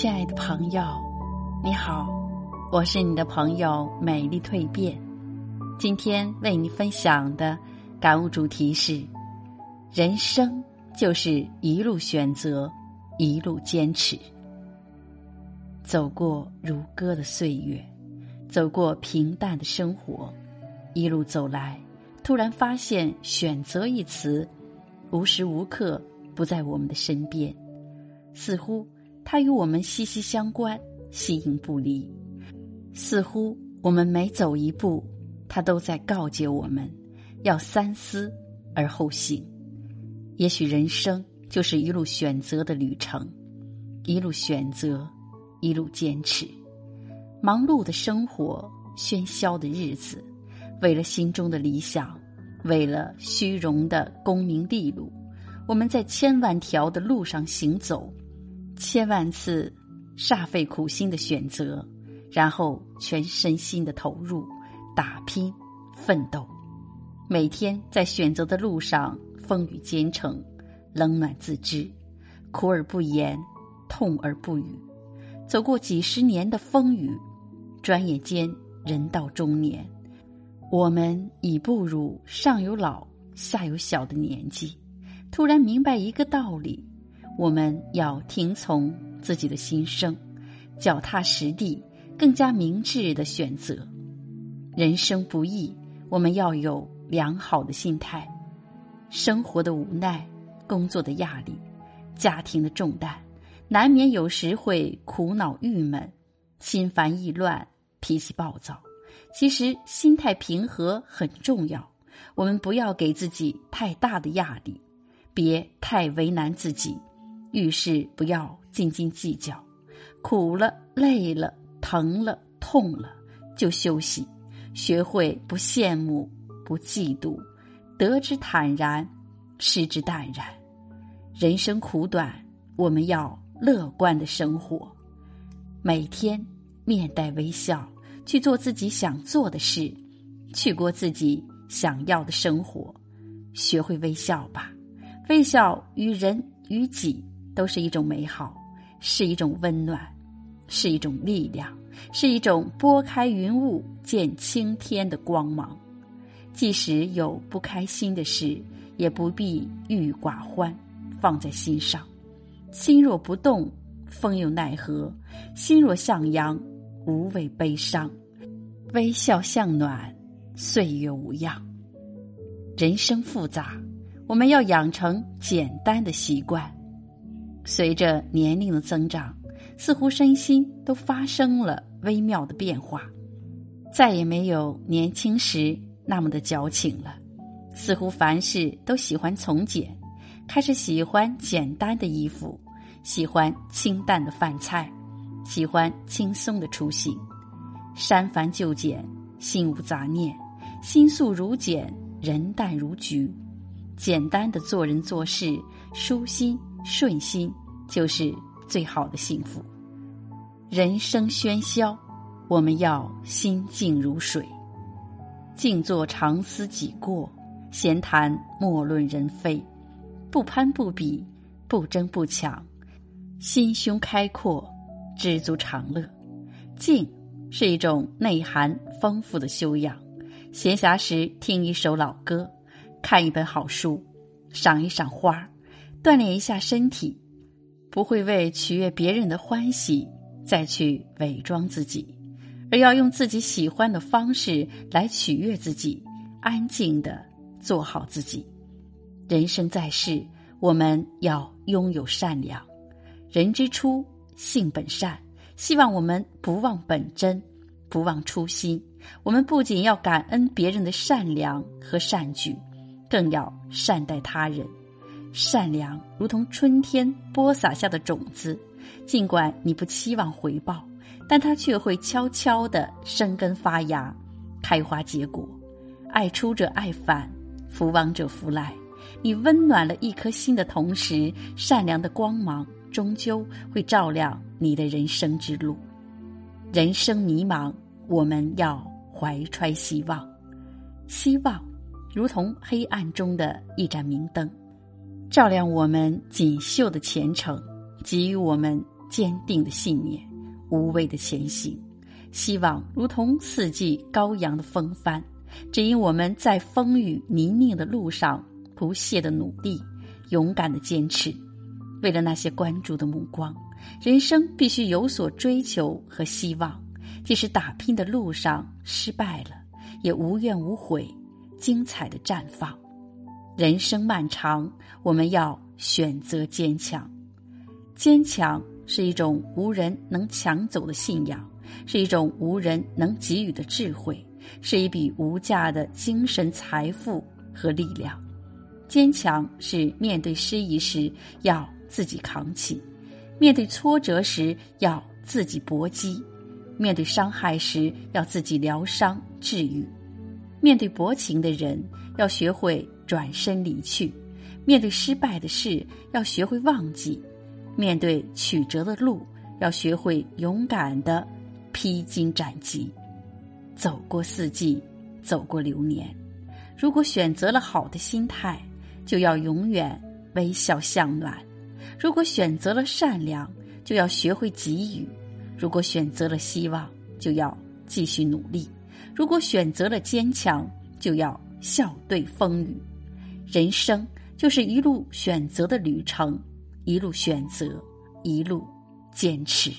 亲爱的朋友，你好，我是你的朋友美丽蜕变。今天为你分享的感悟主题是：人生就是一路选择，一路坚持。走过如歌的岁月，走过平淡的生活，一路走来，突然发现“选择”一词，无时无刻不在我们的身边，似乎。它与我们息息相关，形影不离。似乎我们每走一步，它都在告诫我们要三思而后行。也许人生就是一路选择的旅程，一路选择，一路坚持。忙碌的生活，喧嚣的日子，为了心中的理想，为了虚荣的功名利禄，我们在千万条的路上行走。千万次煞费苦心的选择，然后全身心的投入、打拼、奋斗。每天在选择的路上，风雨兼程，冷暖自知，苦而不言，痛而不语。走过几十年的风雨，转眼间人到中年，我们已步入上有老、下有小的年纪，突然明白一个道理。我们要听从自己的心声，脚踏实地，更加明智的选择。人生不易，我们要有良好的心态。生活的无奈，工作的压力，家庭的重担，难免有时会苦恼郁闷，心烦意乱，脾气暴躁。其实心态平和很重要，我们不要给自己太大的压力，别太为难自己。遇事不要斤斤计较，苦了、累了、疼了、痛了就休息，学会不羡慕、不嫉妒，得之坦然，失之淡然。人生苦短，我们要乐观的生活，每天面带微笑去做自己想做的事，去过自己想要的生活。学会微笑吧，微笑于人于己。都是一种美好，是一种温暖，是一种力量，是一种拨开云雾见青天的光芒。即使有不开心的事，也不必郁郁寡欢，放在心上。心若不动，风又奈何；心若向阳，无畏悲伤。微笑向暖，岁月无恙。人生复杂，我们要养成简单的习惯。随着年龄的增长，似乎身心都发生了微妙的变化，再也没有年轻时那么的矫情了。似乎凡事都喜欢从简，开始喜欢简单的衣服，喜欢清淡的饭菜，喜欢轻松的出行。删繁就简，心无杂念，心素如简，人淡如菊。简单的做人做事，舒心。顺心就是最好的幸福。人生喧嚣，我们要心静如水，静坐常思己过，闲谈莫论人非，不攀不比，不争不抢，心胸开阔，知足常乐。静是一种内涵丰富的修养。闲暇时听一首老歌，看一本好书，赏一赏花儿。锻炼一下身体，不会为取悦别人的欢喜再去伪装自己，而要用自己喜欢的方式来取悦自己，安静的做好自己。人生在世，我们要拥有善良。人之初，性本善。希望我们不忘本真，不忘初心。我们不仅要感恩别人的善良和善举，更要善待他人。善良如同春天播撒下的种子，尽管你不期望回报，但它却会悄悄地生根发芽、开花结果。爱出者爱返，福往者福来。你温暖了一颗心的同时，善良的光芒终究会照亮你的人生之路。人生迷茫，我们要怀揣希望。希望如同黑暗中的一盏明灯。照亮我们锦绣的前程，给予我们坚定的信念，无畏的前行。希望如同四季高扬的风帆，指引我们在风雨泥泞的路上不懈的努力，勇敢的坚持。为了那些关注的目光，人生必须有所追求和希望。即使打拼的路上失败了，也无怨无悔，精彩的绽放。人生漫长，我们要选择坚强。坚强是一种无人能抢走的信仰，是一种无人能给予的智慧，是一笔无价的精神财富和力量。坚强是面对失意时要自己扛起，面对挫折时要自己搏击，面对伤害时要自己疗伤治愈。面对薄情的人，要学会转身离去；面对失败的事，要学会忘记；面对曲折的路，要学会勇敢的披荆斩棘。走过四季，走过流年，如果选择了好的心态，就要永远微笑向暖；如果选择了善良，就要学会给予；如果选择了希望，就要继续努力。如果选择了坚强，就要笑对风雨。人生就是一路选择的旅程，一路选择，一路坚持。